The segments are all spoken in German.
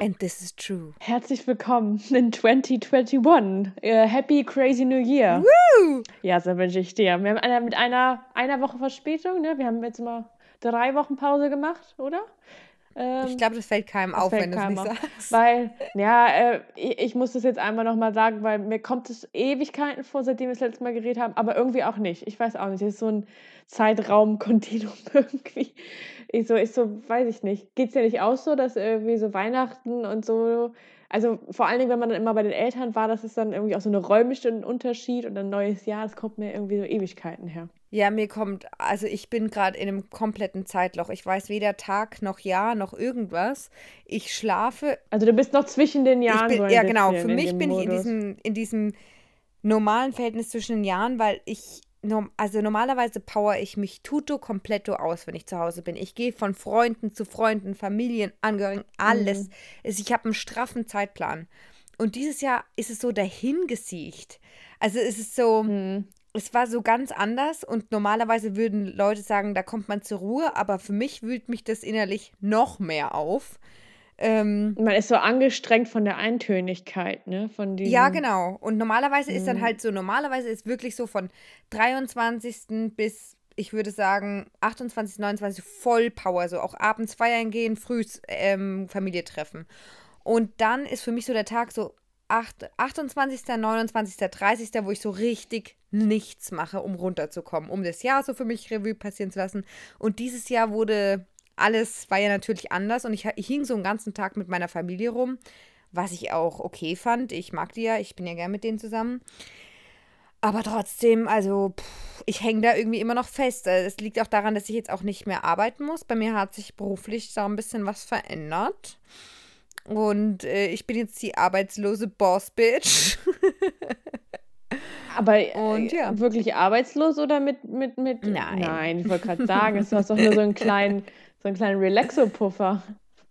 And this is true. Herzlich willkommen in 2021. Äh, Happy Crazy New Year. Woo! Ja, so wünsche ich dir. Wir haben einer, mit einer, einer Woche Verspätung, ne? Wir haben jetzt mal drei Wochen Pause gemacht, oder? Ähm, Ich glaube, das fällt keinem das auf, fällt wenn du es nicht auf. sagst. Weil, ja, äh, ich, ich muss das jetzt einmal nochmal sagen, weil mir kommt es Ewigkeiten vor, seitdem wir das letzte Mal geredet haben, aber irgendwie auch nicht. Ich weiß auch nicht. Das ist so ein Zeitraum-Kontinuum irgendwie. Ich so, ich so, weiß ich nicht. Geht es dir nicht auch so, dass irgendwie so Weihnachten und so, also vor allen Dingen, wenn man dann immer bei den Eltern war, das ist dann irgendwie auch so eine räumliche Unterschied und ein neues Jahr, das kommt mir irgendwie so Ewigkeiten her. Ja, mir kommt, also ich bin gerade in einem kompletten Zeitloch. Ich weiß weder Tag noch Jahr noch irgendwas. Ich schlafe. Also du bist noch zwischen den Ich Jahren. bin, so ja, genau. Für mich bin ich in Modus. diesem, in diesem normalen Verhältnis zwischen den Jahren, weil ich, also normalerweise power ich mich tuto completo aus, wenn ich zu Hause bin. Ich gehe von Freunden zu Freunden, Familien, Angehörigen, alles. Es- Ich habe einen straffen Zeitplan. Und dieses Jahr ist es so dahingesiegt. Also es ist so, Hm. Es war so ganz anders und normalerweise würden Leute sagen, da kommt man zur Ruhe, aber für mich wühlt mich das innerlich noch mehr auf. Ähm, Man ist so angestrengt von der Eintönigkeit, ne? Von diesem, Ja, genau. Und normalerweise ist dann Mhm. halt so, normalerweise ist wirklich so von 23. bis, ich würde sagen, 28., 29. voll Power. So auch abends feiern gehen, früh ähm, Familie treffen. Und dann ist für mich so der Tag so 8, 28., 29., 30., wo ich so richtig nichts mache, um runterzukommen, um das Jahr so für mich Revue passieren zu lassen. Und dieses Jahr wurde alles, war ja natürlich anders und ich, ich hing so einen ganzen Tag mit meiner Familie rum, was ich auch okay fand. Ich mag die ja, ich bin ja gern mit denen zusammen. Aber trotzdem, also pff, ich hänge da irgendwie immer noch fest. Äh, Es liegt auch daran, dass ich jetzt auch nicht mehr arbeiten muss. Bei mir hat sich beruflich da ein bisschen was verändert. Und äh, ich bin jetzt die arbeitslose Boss-Bitch. Aber äh, Und ja. wirklich arbeitslos oder mit, mit, mit. Nein. Nein, ich wollte gerade sagen, du hast doch nur so einen kleinen, so einen kleinen Relaxo-Puffer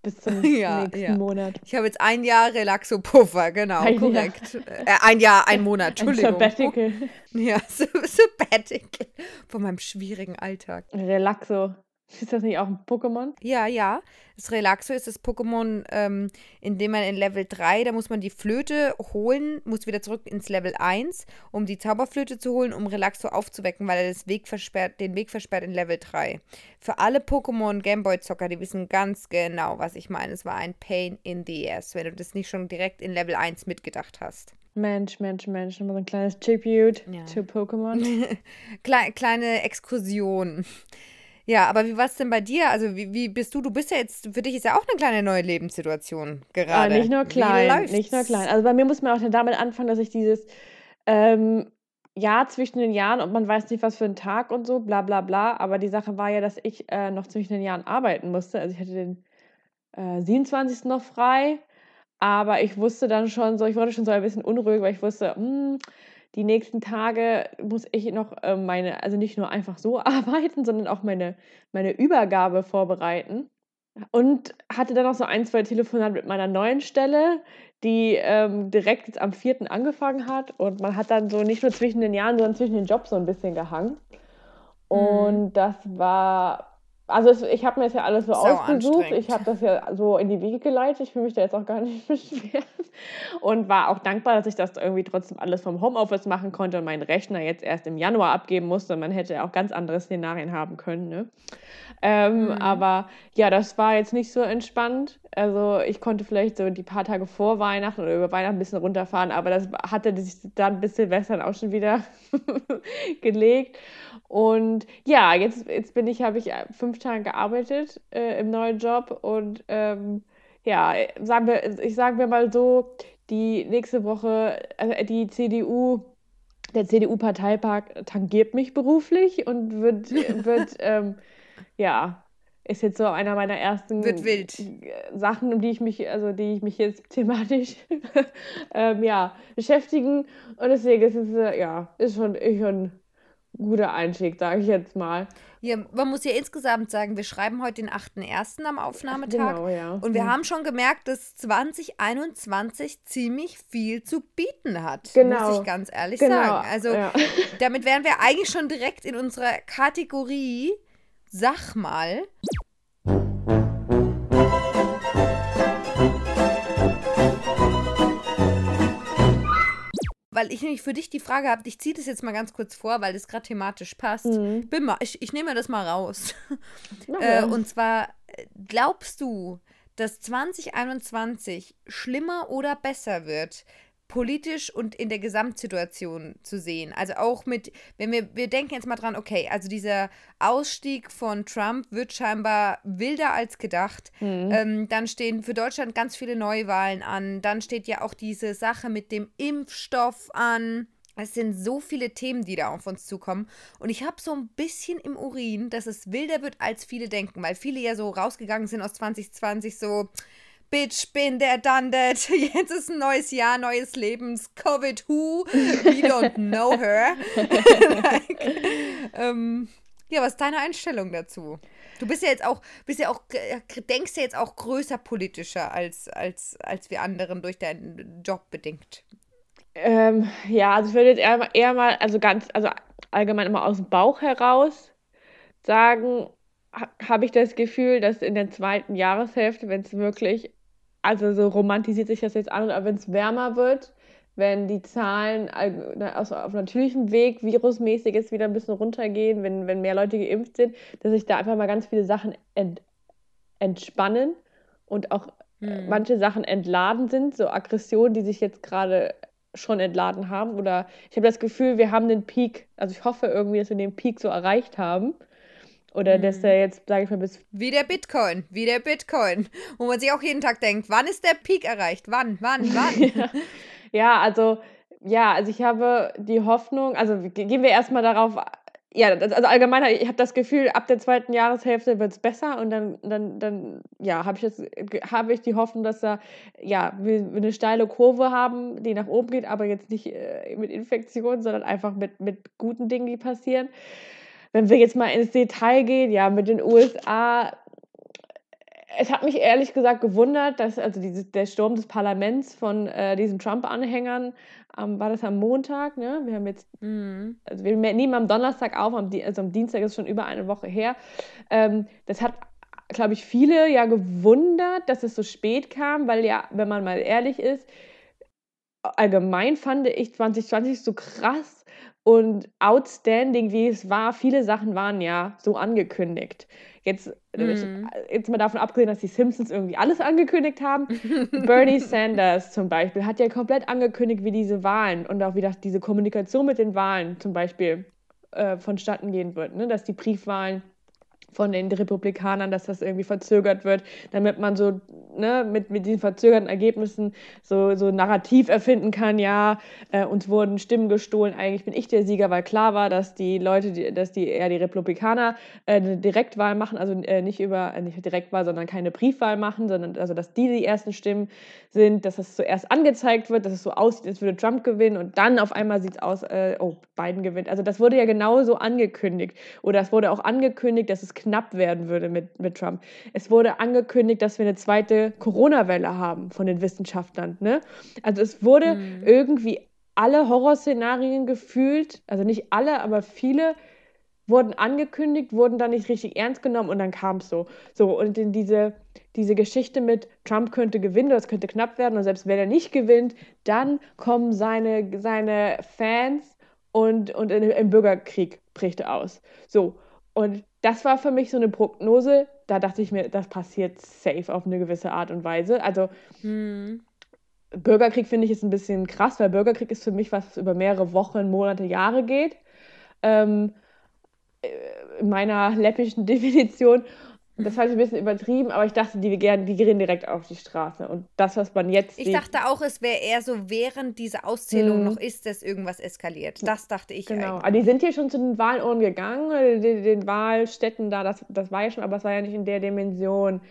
bis zum Ja, nächsten ja. Monat. Ich habe jetzt ein Jahr Relaxo-Puffer, genau, Ein Jahr. korrekt. Äh, ein Jahr, ein Monat, Ein Entschuldigung. Sabbatical. Ja, Sabbatical von meinem schwierigen Alltag. Relaxo. Ist das nicht auch ein Pokémon? Ja, ja. Das Relaxo ist das Pokémon, ähm, in dem man in Level 3, da muss man die Flöte holen, muss wieder zurück ins Level 1, um die Zauberflöte zu holen, um Relaxo aufzuwecken, weil er das Weg versperrt, den Weg versperrt in Level 3. Für alle Pokémon Gameboy-Zocker, die wissen ganz genau, was ich meine. Es war ein Pain in the ass, wenn du das nicht schon direkt in Level 1 mitgedacht hast. Mensch, Mensch, Mensch. Nochmal so ein kleines Tribute Ja. zu Pokémon. Kle kleine Exkursion. Ja, aber wie war es denn bei dir? Also, wie, wie bist du? Du bist ja jetzt, für dich ist ja auch eine kleine neue Lebenssituation Ah, gerade. nicht nur klein, nicht nur klein. Also bei mir muss man auch dann damit anfangen, dass ich dieses ähm, Jahr zwischen den Jahren und man weiß nicht, was für ein Tag und so, bla bla bla. Aber die Sache war ja, dass ich äh, noch zwischen den Jahren arbeiten musste. Also ich hatte den äh, 27. noch frei, aber ich wusste dann schon so, ich wurde schon so ein bisschen unruhig, weil ich wusste, hm, die nächsten Tage muss ich noch äh, meine, also nicht nur einfach so arbeiten, sondern auch meine, meine Übergabe vorbereiten. Und hatte dann noch so ein, zwei Telefonate mit meiner neuen Stelle, die ähm, direkt jetzt am 4. angefangen hat. Und man hat dann so nicht nur zwischen den Jahren, sondern zwischen den Jobs so ein bisschen gehangen. Und das war, also es, ich habe mir das ja alles so Sau ausgesucht. Ich habe das ja so in die Wege geleitet. Ich will mich da jetzt auch gar nicht beschweren. Und war auch dankbar, dass ich das irgendwie trotzdem alles vom Homeoffice machen konnte und meinen Rechner jetzt erst im Januar abgeben musste. Man hätte ja auch ganz andere Szenarien haben können. Ne? Ähm, Aber ja, das war jetzt nicht so entspannt. Also ich konnte vielleicht so die paar Tage vor Weihnachten oder über Weihnachten ein bisschen runterfahren, aber das hatte sich dann bis Silvester auch schon wieder gelegt. Und ja, jetzt, jetzt bin ich, habe ich fünf Tage gearbeitet äh, im neuen Job und ähm, ja, sagen wir, ich sage mir mal so, die nächste Woche, also die CDU, der CDU-Parteipark tangiert mich beruflich und wird, wird ähm, ja, ist jetzt so einer meiner ersten äh, Sachen, um die ich mich, also die ich mich jetzt thematisch ähm, ja, beschäftigen. Und deswegen ist es, äh, ja, ist schon, ist schon guter Einstieg, sage ich jetzt mal. Ja, man muss ja insgesamt sagen, wir schreiben heute den 8.1. am Aufnahmetag. Genau, ja. Und wir Hm. haben schon gemerkt, dass 2021 ziemlich viel zu bieten hat. Genau. Muss ich ganz ehrlich Genau, sagen. Also ja. damit wären wir eigentlich schon direkt in unserer Kategorie Sag mal. Weil ich nämlich für dich die Frage habe, ich ziehe das jetzt mal ganz kurz vor, weil das gerade thematisch passt. Mhm. Bin mal, ich, ich nehme das mal raus. Ja, Äh, und zwar, äh, glaubst du, dass 2021 schlimmer oder besser wird, politisch und in der Gesamtsituation zu sehen? Also auch mit, wenn wir, wir denken jetzt mal dran, okay, also dieser Ausstieg von Trump wird scheinbar wilder als gedacht. Mhm. Ähm, dann stehen für Deutschland ganz viele Neuwahlen an. Dann steht ja auch diese Sache mit dem Impfstoff an. Es sind so viele Themen, die da auf uns zukommen. Und ich habe so ein bisschen im Urin, dass es wilder wird, als viele denken, weil viele ja so rausgegangen sind aus 2020 so. Bitch, bin der that. Jetzt ist ein neues Jahr, neues Lebens. Covid who? We don't know her. like, ähm, ja, was ist deine Einstellung dazu? Du bist ja jetzt auch, bist ja auch, äh, denkst ja jetzt auch größer politischer als, als, als wir anderen durch deinen Job bedingt. Ähm, ja, also ich würde jetzt eher, eher mal, also ganz, also allgemein immer aus dem Bauch heraus sagen, ha, habe ich das Gefühl, dass in der zweiten Jahreshälfte, wenn es wirklich, also so romantisiert sich das jetzt an, aber wenn es wärmer wird, wenn die Zahlen aus, auf natürlichem Weg virusmäßig jetzt wieder ein bisschen runtergehen, wenn, wenn mehr Leute geimpft sind, dass sich da einfach mal ganz viele Sachen ent, entspannen und auch Hm. manche Sachen entladen sind, so Aggressionen, die sich jetzt gerade schon entladen haben. Oder ich habe das Gefühl, wir haben den Peak, also ich hoffe irgendwie, dass wir den Peak so erreicht haben. Oder dass der jetzt, sage ich mal, bis Wie der Bitcoin, wie der Bitcoin. Wo man sich auch jeden Tag denkt, wann ist der Peak erreicht? Wann, wann, wann? Ja, also, ja, also ich habe die Hoffnung, also ge- gehen wir erstmal darauf, ja, das- also allgemein, ich habe das Gefühl, ab der zweiten Jahreshälfte wird es besser und dann, dann, dann, ja, habe ich jetzt, habe ich die Hoffnung, dass da, ja, wir, wir eine steile Kurve haben, die nach oben geht, aber jetzt nicht äh, mit Infektionen, sondern einfach mit, mit guten Dingen, die passieren. Wenn wir jetzt mal ins Detail gehen, ja, mit den USA, es hat mich ehrlich gesagt gewundert, dass also dieses, der Sturm des Parlaments von äh, diesen Trump-Anhängern, ähm, war das am Montag, ne? Wir haben jetzt, Mhm. also wir nehmen am Donnerstag auf, am, also am Dienstag ist schon über eine Woche her. Ähm, das hat, glaube ich, viele ja gewundert, dass es so spät kam, weil ja, wenn man mal ehrlich ist, allgemein fand ich 2020 so krass und outstanding, wie es war. Viele Sachen waren ja so angekündigt. Jetzt, Mhm. jetzt mal davon abgesehen, dass die Simpsons irgendwie alles angekündigt haben. Bernie Sanders zum Beispiel hat ja komplett angekündigt, wie diese Wahlen und auch wie das, diese Kommunikation mit den Wahlen zum Beispiel äh, vonstatten gehen wird. Ne? Dass die Briefwahlen von den Republikanern, dass das irgendwie verzögert wird, damit man so ne, mit, mit diesen verzögerten Ergebnissen so, so Narrativ erfinden kann, ja, äh, uns wurden Stimmen gestohlen, eigentlich bin ich der Sieger, weil klar war, dass die Leute, die, dass die eher die Republikaner äh, eine Direktwahl machen, also äh, nicht über, äh, nicht Direktwahl, sondern keine Briefwahl machen, sondern also, dass die die ersten Stimmen sind, dass das zuerst angezeigt wird, dass es so aussieht, als würde Trump gewinnen und dann auf einmal sieht es aus, äh, oh, Biden gewinnt. Also das wurde ja genauso angekündigt. Oder es wurde auch angekündigt, dass es knapp werden würde mit, mit Trump. Es wurde angekündigt, dass wir eine zweite Corona-Welle haben von den Wissenschaftlern. Ne? Also es wurde Mhm. irgendwie alle Horrorszenarien gefühlt, also nicht alle, aber viele wurden angekündigt, wurden dann nicht richtig ernst genommen und dann kam es so. So, und in diese, diese Geschichte mit Trump könnte gewinnen, das könnte knapp werden und selbst wenn er nicht gewinnt, dann kommen seine, seine Fans und, und ein, ein Bürgerkrieg bricht aus. So, und das war für mich so eine Prognose, da dachte ich mir, das passiert safe auf eine gewisse Art und Weise. Also Mhm. Bürgerkrieg finde ich ist ein bisschen krass, weil Bürgerkrieg ist für mich was, was über mehrere Wochen, Monate, Jahre geht. Ähm, äh, in meiner läppischen Definition. Das fand ich ein bisschen übertrieben, aber ich dachte, die, gern, die gehen direkt auf die Straße. Und das, was man jetzt Ich sieht, dachte auch, es wäre eher so, während diese Auszählung Mhm. noch ist, dass irgendwas eskaliert. Das dachte ich Genau, eigentlich. aber die sind hier schon zu den Wahlurnen gegangen, den, den Wahlstätten da, das, das war ja schon, aber es war ja nicht in der Dimension.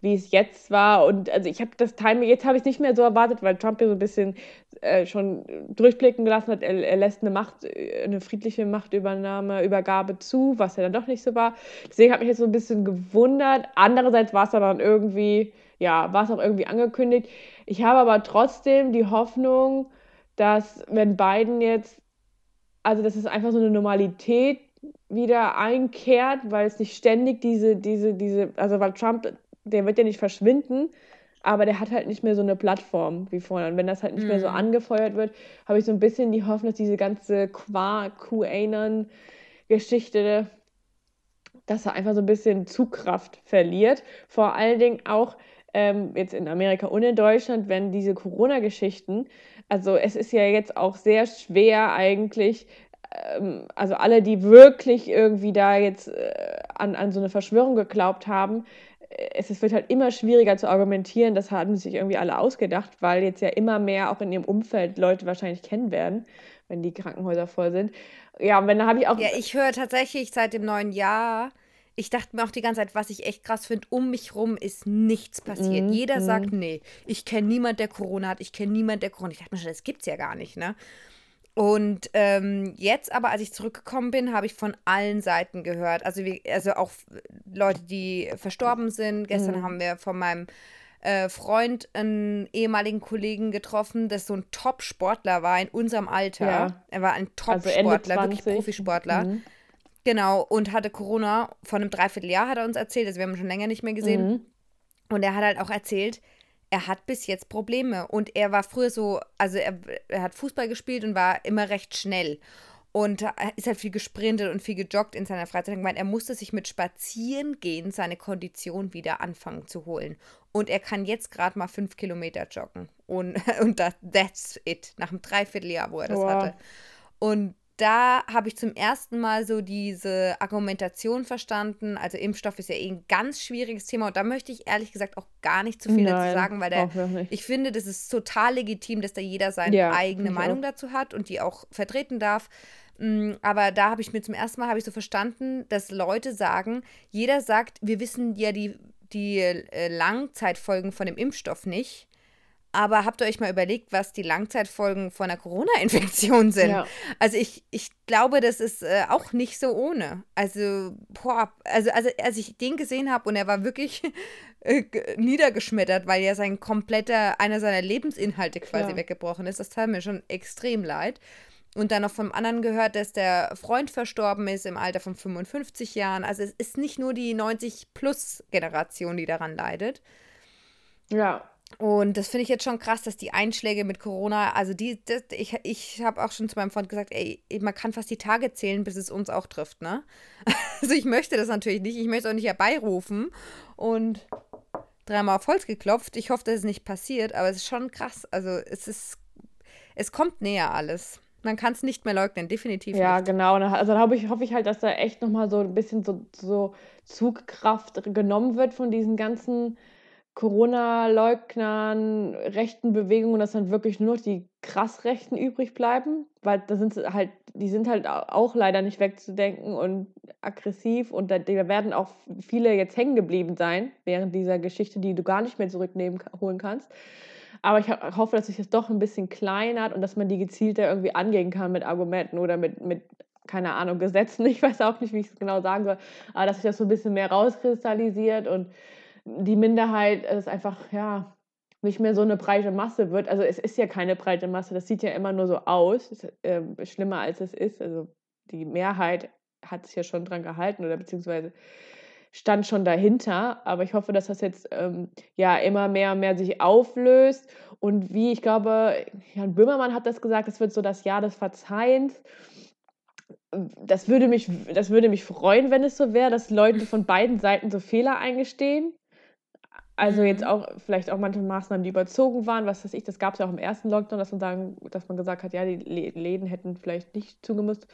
Wie es jetzt war. Und also ich habe das Timing, jetzt habe ich es nicht mehr so erwartet, weil Trump ja so ein bisschen äh, schon durchblicken gelassen hat, er, er, lässt eine Macht, eine friedliche Machtübernahme, Übergabe zu, was ja dann doch nicht so war. Deswegen hat mich jetzt so ein bisschen gewundert. Andererseits war es dann irgendwie, ja, war es auch irgendwie angekündigt. Ich habe aber trotzdem die Hoffnung, dass wenn Biden jetzt, also dass es einfach so eine Normalität wieder einkehrt, weil es nicht ständig diese, diese, diese, also weil Trump, der wird ja nicht verschwinden, aber der hat halt nicht mehr so eine Plattform wie vorher. Und wenn das halt nicht mm. mehr so mhm. angefeuert wird, habe ich so ein bisschen die Hoffnung, dass diese ganze QAnon-Geschichte, dass er einfach so ein bisschen Zugkraft verliert. Vor allen Dingen auch ähm, jetzt in Amerika und in Deutschland, wenn diese Corona-Geschichten, also es ist ja jetzt auch sehr schwer eigentlich, ähm, also alle, die wirklich irgendwie da jetzt äh, an, an so eine Verschwörung geglaubt haben, es, wird halt immer schwieriger zu argumentieren, das haben sich irgendwie alle ausgedacht, weil jetzt ja immer mehr auch in ihrem Umfeld Leute wahrscheinlich kennen werden, wenn die Krankenhäuser voll sind. Ja, und wenn da habe ich auch. Ja, ich höre tatsächlich seit dem neuen Jahr ich dachte mir auch die ganze Zeit, was ich echt krass finde, um mich rum ist nichts passiert. Mhm. Jeder sagt, mhm. nee, ich kenne niemand, der Corona hat, ich kenne niemand, der Corona hat. Ich dachte mir schon, das gibt's ja gar nicht, ne? Und ähm, jetzt aber, als ich zurückgekommen bin, habe ich von allen Seiten gehört. Also, wie, also auch Leute, die verstorben sind. Gestern mhm. haben wir von meinem äh, Freund einen ehemaligen Kollegen getroffen, der so ein Top-Sportler war in unserem Alter. Ja. Er war ein also Top-Sportler, also wirklich Profisportler. Mhm. Genau, und hatte Corona von einem Dreivierteljahr, hat er uns erzählt. Also wir haben ihn schon länger nicht mehr gesehen. Mhm. Und er hat halt auch erzählt, er hat bis jetzt Probleme. Und er war früher so, also er, er hat Fußball gespielt und war immer recht schnell. Und ist halt viel gesprintet und viel gejoggt in seiner Freizeit. Ich meine, er musste sich mit Spazierengehen seine Kondition wieder anfangen zu holen. Und er kann jetzt gerade mal fünf Kilometer joggen. Und, und das, that's it. Nach einem Dreivierteljahr, wo er das wow. hatte. Und da habe ich zum ersten Mal so diese Argumentation verstanden. Also Impfstoff ist ja eh ein ganz schwieriges Thema und da möchte ich ehrlich gesagt auch gar nicht zu viel Nein, dazu sagen, weil der, ich finde, das ist total legitim, dass da jeder seine ja, eigene Meinung auch. dazu hat und die auch vertreten darf. Mm, aber da habe ich mir zum ersten Mal habe ich so verstanden, dass Leute sagen, jeder sagt, wir wissen ja die, die äh, Langzeitfolgen von dem Impfstoff nicht. Aber habt ihr euch mal überlegt, was die Langzeitfolgen von einer Corona-Infektion sind? Ja. Also ich, ich glaube, das ist äh, auch nicht so ohne. Also, boah, also, also als ich den gesehen habe und er war wirklich äh, niedergeschmettert, weil ja sein kompletter, einer seiner Lebensinhalte quasi ja. weggebrochen ist, das tat mir schon extrem leid. Und dann noch vom anderen gehört, dass der Freund verstorben ist im Alter von 55 Jahren. Also es ist nicht nur die 90-Plus-Generation, die daran leidet. Ja, und das finde ich jetzt schon krass, dass die Einschläge mit Corona, also die, das, ich, ich habe auch schon zu meinem Freund gesagt, ey, man kann fast die Tage zählen, bis es uns auch trifft, ne? Also ich möchte das natürlich nicht, ich möchte auch nicht herbeirufen und dreimal auf Holz geklopft. Ich hoffe, dass es nicht passiert, aber es ist schon krass. Also es ist, es kommt näher alles. Man kann es nicht mehr leugnen, definitiv ja, nicht. Ja, genau. Also da hoffe ich, hoffe ich halt, dass da echt nochmal so ein bisschen so, so Zugkraft genommen wird von diesen ganzen Corona-Leugnern, rechten Bewegungen, dass dann wirklich nur noch die krass Rechten übrig bleiben, weil da sind halt, die sind halt auch leider nicht wegzudenken und aggressiv und da, da werden auch viele jetzt hängen geblieben sein während dieser Geschichte, die du gar nicht mehr zurücknehmen holen kannst. Aber ich hoffe, dass sich das doch ein bisschen klein hat und dass man die gezielter irgendwie angehen kann mit Argumenten oder mit, mit keine Ahnung, Gesetzen. Ich weiß auch nicht, wie ich es genau sagen soll, aber dass sich das so ein bisschen mehr rauskristallisiert und die Minderheit ist einfach, ja, nicht mehr so eine breite Masse wird. Also es ist ja keine breite Masse, das sieht ja immer nur so aus, ist, äh, schlimmer als es ist. Also die Mehrheit hat sich ja schon dran gehalten oder beziehungsweise stand schon dahinter. Aber ich hoffe, dass das jetzt ähm, ja immer mehr und mehr sich auflöst. Und wie ich glaube, Jan Böhmermann hat das gesagt, es wird so das Jahr des Verzeihens. Das würde mich, das würde mich freuen, wenn es so wäre, dass Leute von beiden Seiten so Fehler eingestehen also jetzt mhm. auch vielleicht auch manche Maßnahmen, die überzogen waren, was weiß ich, das gab es ja auch im ersten Lockdown, dass man sagen, dass man gesagt hat, ja, die Läden hätten vielleicht nicht zugemusst.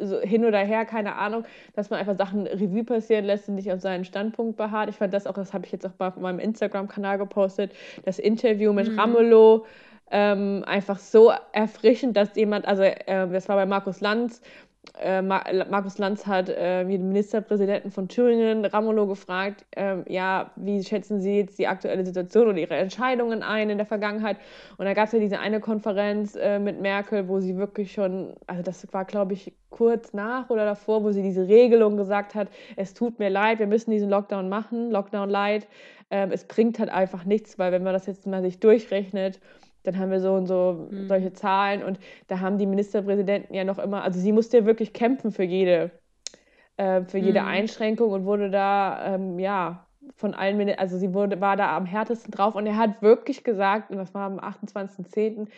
So hin oder her, keine Ahnung, dass man einfach Sachen Revue passieren lässt und nicht auf seinen Standpunkt beharrt. Ich fand das auch, das habe ich jetzt auch bei meinem Instagram-Kanal gepostet, das Interview mit mhm. Ramelow, ähm, einfach so erfrischend, dass jemand, also äh, das war bei Markus Lanz, äh, Ma Markus Lanz hat äh, den Ministerpräsidenten von Thüringen, Ramelow, gefragt, ähm, ja, wie schätzen Sie jetzt die aktuelle Situation oder Ihre Entscheidungen ein in der Vergangenheit? Und da gab es ja diese eine Konferenz äh, mit Merkel, wo sie wirklich schon, also das war, glaube ich, kurz nach oder davor, wo sie diese Regelung gesagt hat, es tut mir leid, wir müssen diesen Lockdown machen, Lockdown light. Ähm, es bringt halt einfach nichts, weil wenn man das jetzt mal sich durchrechnet, dann haben wir so und so Mhm. solche Zahlen und da haben die Ministerpräsidenten ja noch immer, also sie musste ja wirklich kämpfen für jede, äh, für jede Mhm. Einschränkung und wurde da, ähm, ja, von allen, also sie wurde, war da am härtesten drauf und er hat wirklich gesagt, und das war am 28.10.,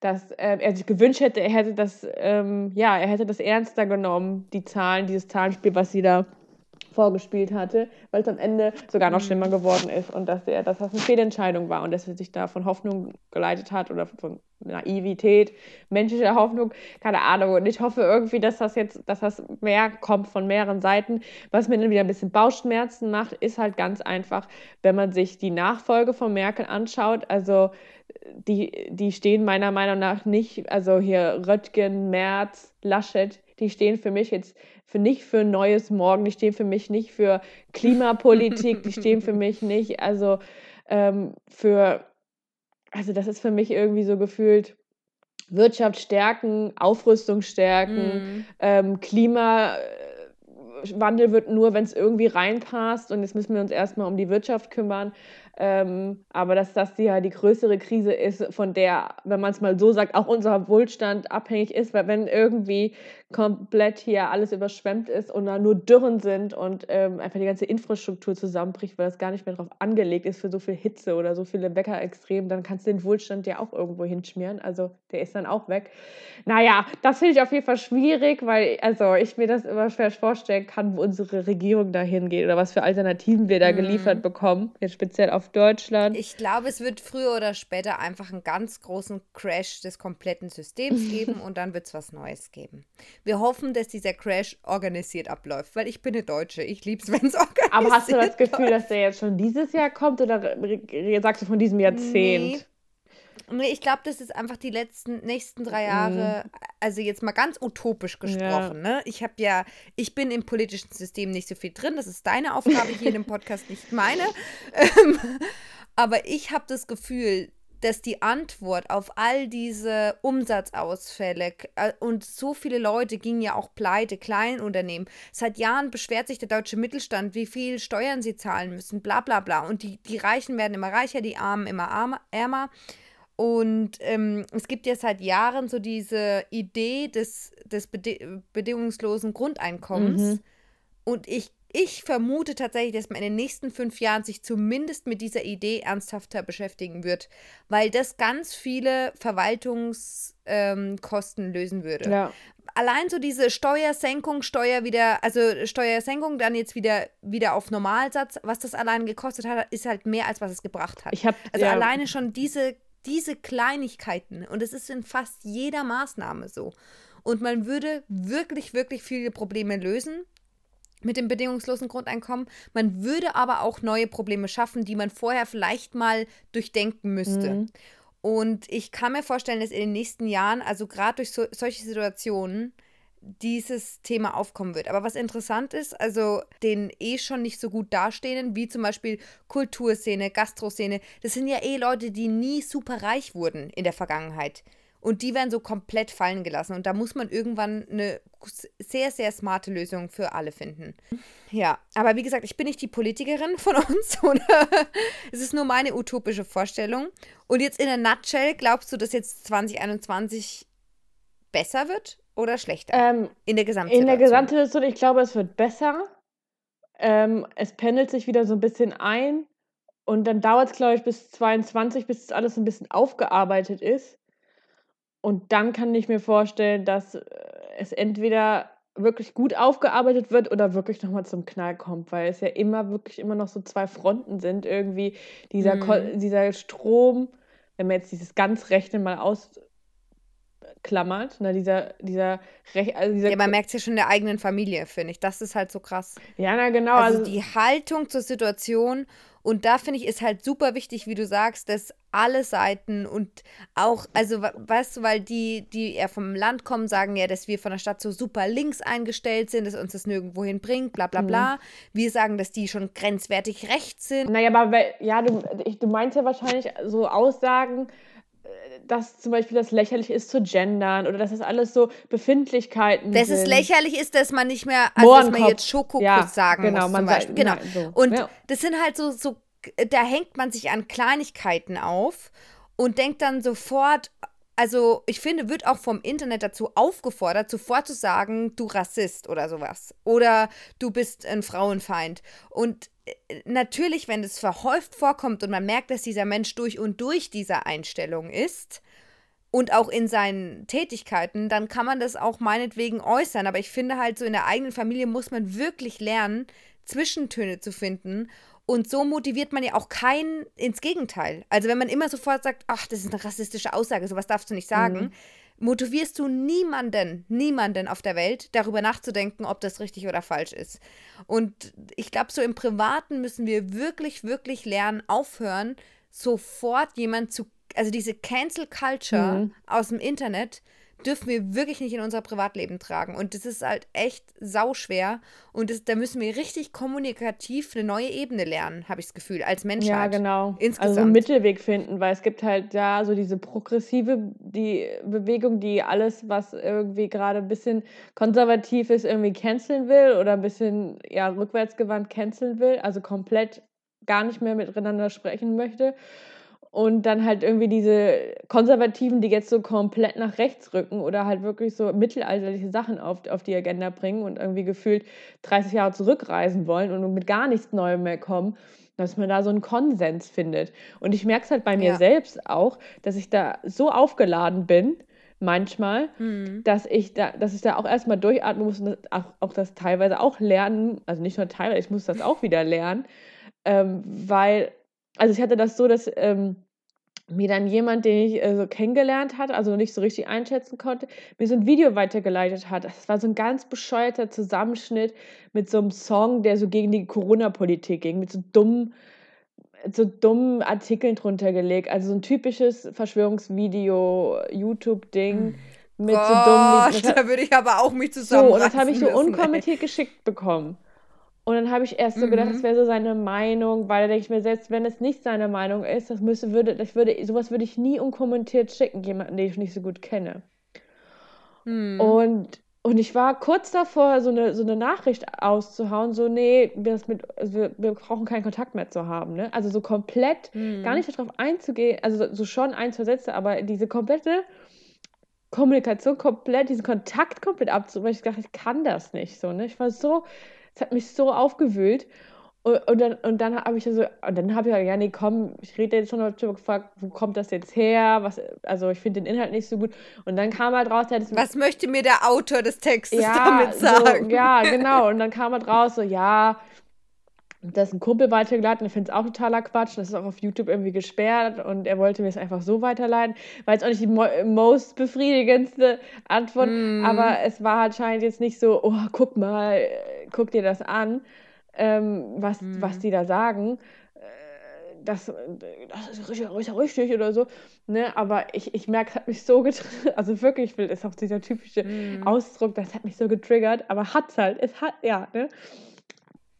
dass ähm, er sich gewünscht hätte, er hätte das, ähm, ja, er hätte das ernster genommen, die Zahlen, dieses Zahlenspiel, was sie da vorgespielt hatte, weil es am Ende sogar noch schlimmer geworden ist und dass er, dass das eine Fehlentscheidung war und dass er sich da von Hoffnung geleitet hat oder von Naivität, menschlicher Hoffnung, keine Ahnung. Und ich hoffe irgendwie, dass das jetzt, dass das mehr kommt von mehreren Seiten. Was mir dann wieder ein bisschen Bauchschmerzen macht, ist halt ganz einfach, wenn man sich die Nachfolge von Merkel anschaut, also die, die stehen meiner Meinung nach nicht, also hier Röttgen, Merz, Laschet, die stehen für mich jetzt für nicht für ein neues Morgen, die stehen für mich nicht für Klimapolitik, die stehen für mich nicht, also ähm, für, also das ist für mich irgendwie so gefühlt Wirtschaft stärken, Aufrüstung stärken, Mhm. ähm, Klimawandel wird nur, wenn es irgendwie reinpasst und jetzt müssen wir uns erstmal um die Wirtschaft kümmern. Ähm, aber dass das die, ja die größere Krise ist, von der, wenn man es mal so sagt, auch unser Wohlstand abhängig ist, weil wenn irgendwie komplett hier alles überschwemmt ist und da nur Dürren sind und ähm, einfach die ganze Infrastruktur zusammenbricht, weil das gar nicht mehr darauf angelegt ist für so viel Hitze oder so viele Wetterextremen, dann kannst du den Wohlstand ja auch irgendwo hinschmieren. Also der ist dann auch weg. Naja, das finde ich auf jeden Fall schwierig, weil also ich mir das immer schwer vorstellen kann, wo unsere Regierung dahin geht oder was für Alternativen wir da geliefert bekommen, jetzt speziell auf Deutschland. Ich glaube, es wird früher oder später einfach einen ganz großen Crash des kompletten Systems geben und dann wird es was Neues geben. Wir hoffen, dass dieser Crash organisiert abläuft, weil ich bin eine Deutsche. Ich liebe es, wenn es organisiert Aber hast du das Gefühl, läuft. dass der jetzt schon dieses Jahr kommt oder sagst du von diesem Jahrzehnt? Nee, ich glaube, das ist einfach die letzten, nächsten drei Jahre, also jetzt mal ganz utopisch gesprochen, ne? Ich habe ja, ich bin im politischen System nicht so viel drin, das ist deine Aufgabe hier in dem Podcast, nicht meine. Ähm, aber ich habe das Gefühl, dass die Antwort auf all diese Umsatzausfälle äh, und so viele Leute gingen ja auch pleite, Kleinunternehmen. Seit Jahren beschwert sich der deutsche Mittelstand, wie viel Steuern sie zahlen müssen, bla bla bla. Und die, die Reichen werden immer reicher, die Armen immer armer, ärmer. Und ähm, es gibt ja seit Jahren so diese Idee des, des bede bedingungslosen Grundeinkommens. Mhm. Und ich, ich vermute tatsächlich, dass man in den nächsten fünf Jahren sich zumindest mit dieser Idee ernsthafter beschäftigen wird, weil das ganz viele Verwaltungskosten ähm, lösen würde. Ja. Allein so diese Steuersenkung, Steuer wieder, also Steuersenkung dann jetzt wieder, wieder auf Normalsatz, was das allein gekostet hat, ist halt mehr, als was es gebracht hat. Ich habe Also ja, alleine schon diese, diese Kleinigkeiten. Und es ist in fast jeder Maßnahme so. Und man würde wirklich, wirklich viele Probleme lösen mit dem bedingungslosen Grundeinkommen. Man würde aber auch neue Probleme schaffen, die man vorher vielleicht mal durchdenken müsste. Mhm. Und ich kann mir vorstellen, dass in den nächsten Jahren, also gerade durch so, solche Situationen, dieses Thema aufkommen wird. Aber was interessant ist, also den eh schon nicht so gut dastehenden, wie zum Beispiel Kulturszene, Gastroszene, das sind ja eh Leute, die nie super reich wurden in der Vergangenheit. Und die werden so komplett fallen gelassen. Und da muss man irgendwann eine sehr, sehr smarte Lösung für alle finden. Ja, aber wie gesagt, ich bin nicht die Politikerin von uns. Es ist nur meine utopische Vorstellung. Und jetzt in a nutshell, glaubst du, dass jetzt 2021 besser wird oder schlechter? ähm, in der Gesamtsituation. in der Gesamtsituation, ich glaube, es wird besser. Ähm, es pendelt sich wieder so ein bisschen ein. Und dann dauert es, glaube ich, bis 22, bis das alles ein bisschen aufgearbeitet ist. Und dann kann ich mir vorstellen, dass äh, es entweder wirklich gut aufgearbeitet wird oder wirklich nochmal zum Knall kommt, weil es ja immer wirklich immer noch so zwei Fronten sind. Irgendwie dieser, Mhm. dieser Strom, wenn man jetzt dieses ganz Rechnen mal aus, festklammert. Ne? Dieser, dieser, Rech also dieser Ja, man merkt es ja schon in der eigenen Familie, finde ich. Das ist halt so krass. Ja, na genau. Also, Also, die Haltung zur Situation. Und da finde ich, ist halt super wichtig, wie du sagst, dass alle Seiten und auch, also we- weißt du, weil die, die eher vom Land kommen, sagen ja, dass wir von der Stadt so super links eingestellt sind, dass uns das nirgendwo hinbringt, bla Mhm. bla bla. Wir sagen, dass die schon grenzwertig rechts sind. naja, aber ja, du, ich, du meinst ja wahrscheinlich so Aussagen, dass zum Beispiel das lächerlich ist zu gendern oder dass das alles so Befindlichkeiten Dass sind. es lächerlich ist, dass man nicht mehr, also dass man Mohrenkopf. jetzt Schokokuss Ja, sagen genau, muss man zum sagt- Beispiel. Genau. nein, so, Und ja. das sind halt so, so, da hängt man sich an Kleinigkeiten auf und denkt dann sofort, also ich finde, wird auch vom Internet dazu aufgefordert, sofort zu sagen, du Rassist oder sowas. Oder du bist ein Frauenfeind. Und natürlich, wenn es verhäuft vorkommt und man merkt, dass dieser Mensch durch und durch dieser Einstellung ist, und auch in seinen Tätigkeiten, dann kann man das auch meinetwegen äußern. Aber ich finde halt so in der eigenen Familie muss man wirklich lernen, Zwischentöne zu finden. Und so motiviert man ja auch keinen ins Gegenteil. Also wenn man immer sofort sagt, ach, das ist eine rassistische Aussage, sowas darfst du nicht sagen, motivierst du niemanden, niemanden auf der Welt, darüber nachzudenken, ob das richtig oder falsch ist. Und ich glaube, so im Privaten müssen wir wirklich, wirklich lernen, aufhören, sofort jemand zu, also diese Cancel Culture Mhm. aus dem Internet dürfen wir wirklich nicht in unser Privatleben tragen. Und das ist halt echt sauschwer. Und das, da müssen wir richtig kommunikativ eine neue Ebene lernen, habe ich das Gefühl, als Menschheit. Ja, genau. Also so Insgesamt. einen Mittelweg finden, weil es gibt halt da so diese progressive die Bewegung, die alles, was irgendwie gerade ein bisschen konservativ ist, irgendwie canceln will oder ein bisschen ja, rückwärtsgewandt canceln will, also komplett gar nicht mehr miteinander sprechen möchte. Und dann halt irgendwie diese Konservativen, die jetzt so komplett nach rechts rücken oder halt wirklich so mittelalterliche Sachen auf, auf die Agenda bringen und irgendwie gefühlt 30 Jahre zurückreisen wollen und mit gar nichts Neuem mehr kommen, dass man da so einen Konsens findet. Und ich merke es halt bei mir Ja. selbst auch, dass ich da so aufgeladen bin, manchmal, Mhm. dass ich da, dass ich da auch erstmal durchatmen muss und auch, auch das teilweise auch lernen, also nicht nur teilweise, ich muss das auch wieder lernen, ähm, weil, also ich hatte das so, dass ähm, mir dann jemand, den ich äh, so kennengelernt hatte, also nicht so richtig einschätzen konnte, mir so ein Video weitergeleitet hat. Das war so ein ganz bescheuerter Zusammenschnitt mit so einem Song, der so gegen die Corona-Politik ging, mit so dummen, so dummen Artikeln drunter gelegt. Also so ein typisches Verschwörungsvideo, YouTube-Ding mit so dummen Gott, Lied- da würde ich aber auch mich so, zusammen. und das habe ich so ey. unkommentiert geschickt bekommen. Und dann habe ich erst so gedacht, Mhm. das wäre so seine Meinung, weil da denke ich mir, selbst wenn es nicht seine Meinung ist, das müsste, würde, das würde, sowas würde ich nie unkommentiert schicken, jemanden, den ich nicht so gut kenne. Hm. Und, und ich war kurz davor, so eine, so eine Nachricht auszuhauen, so, nee, wir, mit, also wir, wir brauchen keinen Kontakt mehr zu haben. Ne? Also so komplett Hm. gar nicht darauf einzugehen, also so, schon ein, zwei Sätze, aber diese komplette Kommunikation komplett, diesen Kontakt komplett abzu, weil ich dachte, ich kann das nicht so, ne? Ich war so, es hat mich so aufgewühlt. Und, und dann, und dann habe ich so, und dann habe ich ja, ja, nee, komm, ich rede jetzt schon darüber gefragt, wo kommt das jetzt her? Was, also ich finde den Inhalt nicht so gut. Und dann kam halt raus, das Was möchte mir der Autor des Textes ja, damit sagen? So, ja, genau. Und dann kam halt raus, so, ja, das ist ein Kumpel weitergeladen, ich finde es auch totaler Quatsch. Das ist auch auf YouTube irgendwie gesperrt und er wollte mir es einfach so weiterleiten. War jetzt auch nicht die mo most befriedigendste Antwort, Mm. aber es war anscheinend jetzt nicht so, oh, guck mal, guck dir das an, ähm, was, Mm. was die da sagen. Äh, Das, das ist richtig, richtig, richtig oder so. Ne? Aber ich, ich merke, es hat mich so getriggert. Also wirklich, ich will, ist auch dieser typische Hm. Ausdruck, das hat mich so getriggert, aber hat's halt, es hat, ja, ne?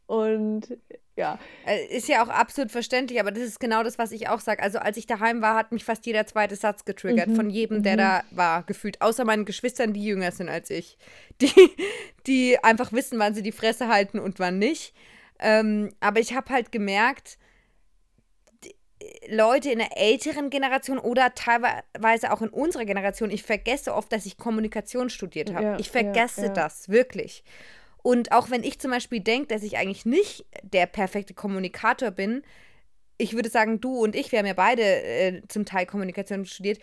Und ja, Äh, Ist ja auch absolut verständlich, aber das ist genau das, was ich auch sage. Also als ich daheim war, hat mich fast jeder zweite Satz getriggert Mhm, von jedem, der mhm. da war, gefühlt. Außer meinen Geschwistern, die jünger sind als ich. Die, die einfach wissen, wann sie die Fresse halten und wann nicht. Ähm, aber ich habe halt gemerkt, die- Leute in der älteren Generation oder teilweise auch in unserer Generation, ich vergesse oft, dass ich Kommunikation studiert habe. Ja, ich ja, vergesse ja. das, wirklich. Und auch wenn ich zum Beispiel denke, dass ich eigentlich nicht der perfekte Kommunikator bin, ich würde sagen, du und ich, wir haben ja beide äh, zum Teil Kommunikation studiert,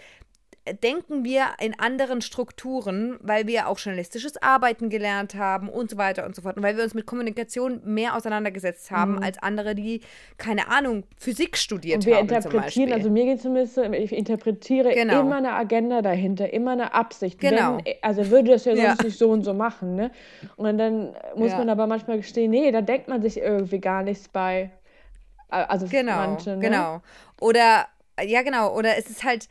denken wir in anderen Strukturen, weil wir auch journalistisches Arbeiten gelernt haben und so weiter und so fort. Und weil wir uns mit Kommunikation mehr auseinandergesetzt haben als andere, die, keine Ahnung, Physik studiert Mhm. Und wir haben. zum interpretieren, also mir geht es zumindest so, ich interpretiere Genau. immer eine Agenda dahinter, immer eine Absicht. Genau. Wenn, also würde das ja Ja. sonst nicht so und so machen, ne? Und dann muss Ja. man aber manchmal gestehen, nee, da denkt man sich irgendwie gar nichts bei. Äh, Also Genau, manche, ne? genau. Oder, ja, genau. Oder es ist halt,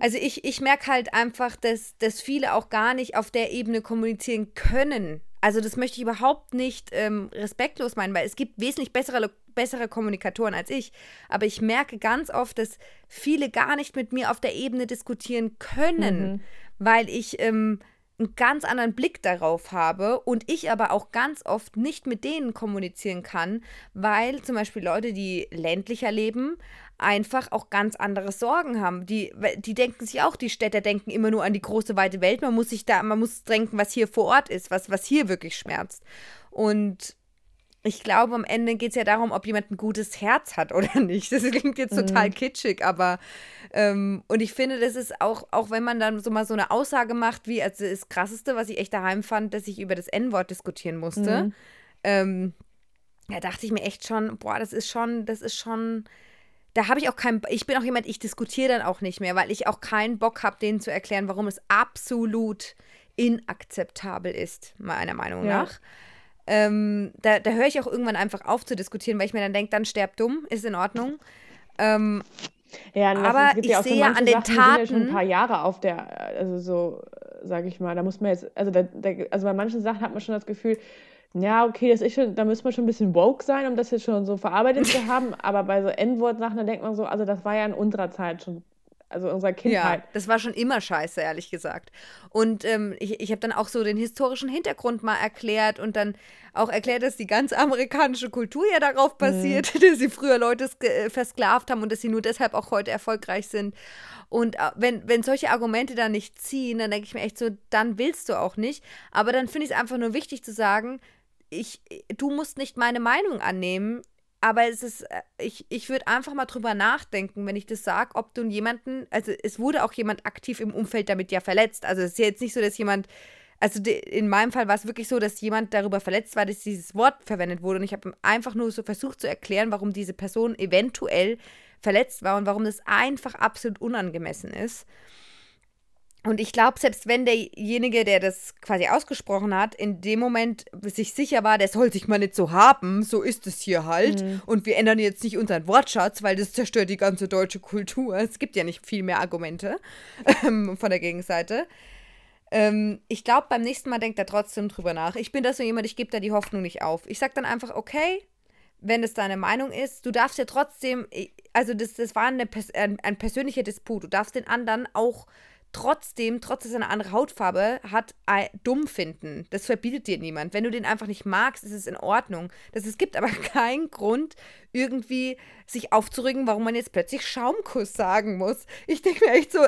also ich, ich merke halt einfach, dass, dass viele auch gar nicht auf der Ebene kommunizieren können. Also das möchte ich überhaupt nicht ähm, respektlos meinen, weil es gibt wesentlich bessere, bessere Kommunikatoren als ich. Aber ich merke ganz oft, dass viele gar nicht mit mir auf der Ebene diskutieren können, weil ich ähm, einen ganz anderen Blick darauf habe und ich aber auch ganz oft nicht mit denen kommunizieren kann, weil zum Beispiel Leute, die ländlicher leben, einfach auch ganz andere Sorgen haben. Die, die denken sich auch, die Städter denken immer nur an die große weite Welt. Man muss sich da, man muss denken, was hier vor Ort ist, was, was hier wirklich schmerzt. Und ich glaube, am Ende geht es ja darum, ob jemand ein gutes Herz hat oder nicht. Das klingt jetzt total kitschig, aber ähm, und ich finde, das ist auch, auch wenn man dann so mal so eine Aussage macht, wie also das Krasseste, was ich echt daheim fand, dass ich über das N-Wort diskutieren musste. Ähm, da dachte ich mir echt schon, boah, das ist schon, das ist schon. Da habe ich auch keinen, ich bin auch jemand, ich diskutiere dann auch nicht mehr, weil ich auch keinen Bock habe, denen zu erklären, warum es absolut inakzeptabel ist, meiner Meinung Ja. nach. Ähm, da da höre ich auch irgendwann einfach auf zu diskutieren, weil ich mir dann denke, dann sterb dumm, ist in Ordnung. Ähm, Ja, Aber es gibt ich ja auch so sehe manche an den Sachen, die sind ja schon ein Taten- paar Jahre auf der, also so, sage ich mal, da muss man jetzt, also, da, da, also bei manchen Sachen hat man schon das Gefühl, ja, okay, das ist schon, da muss man schon ein bisschen woke sein, um das jetzt schon so verarbeitet zu haben, aber bei so N-Wort-Sachen, da denkt man so, also das war ja in unserer Zeit schon, also unserer Ja, Kindheit. das war schon immer scheiße, ehrlich gesagt. Und ähm, ich, ich habe dann auch so den historischen Hintergrund mal erklärt und dann auch erklärt, dass die ganze amerikanische Kultur ja darauf basiert, dass sie früher Leute äh, versklavt haben und dass sie nur deshalb auch heute erfolgreich sind. Und äh, wenn, wenn solche Argumente dann nicht ziehen, dann denke ich mir echt so, dann willst du auch nicht. Aber dann finde ich es einfach nur wichtig zu sagen, ich, du musst nicht meine Meinung annehmen, aber es ist, äh, ich, ich würde einfach mal drüber nachdenken, wenn ich das sage, ob du jemanden, also es wurde auch jemand aktiv im Umfeld damit ja verletzt. Also es ist ja jetzt nicht so, dass jemand, also in meinem Fall war es wirklich so, dass jemand darüber verletzt war, dass dieses Wort verwendet wurde. Und ich habe einfach nur so versucht zu erklären, warum diese Person eventuell verletzt war und warum das einfach absolut unangemessen ist. Und ich glaube, selbst wenn derjenige, der das quasi ausgesprochen hat, in dem Moment sich sicher war, der soll sich mal nicht so haben, so ist es hier halt. Und wir ändern jetzt nicht unseren Wortschatz, weil das zerstört die ganze deutsche Kultur. Es gibt ja nicht viel mehr Argumente ähm, von der Gegenseite. Ähm, ich glaube, beim nächsten Mal denkt er trotzdem drüber nach. Ich bin da so jemand, ich gebe da die Hoffnung nicht auf. Ich sage dann einfach, okay, wenn es deine Meinung ist, du darfst ja trotzdem, also das, das war eine, ein, ein persönlicher Disput, du darfst den anderen auch trotzdem, trotz dass er eine andere Hautfarbe hat, dumm finden. Das verbietet dir niemand. Wenn du den einfach nicht magst, ist es in Ordnung. Das, es gibt aber keinen Grund, irgendwie sich aufzuregen, warum man jetzt plötzlich Schaumkuss sagen muss. Ich denke mir echt so,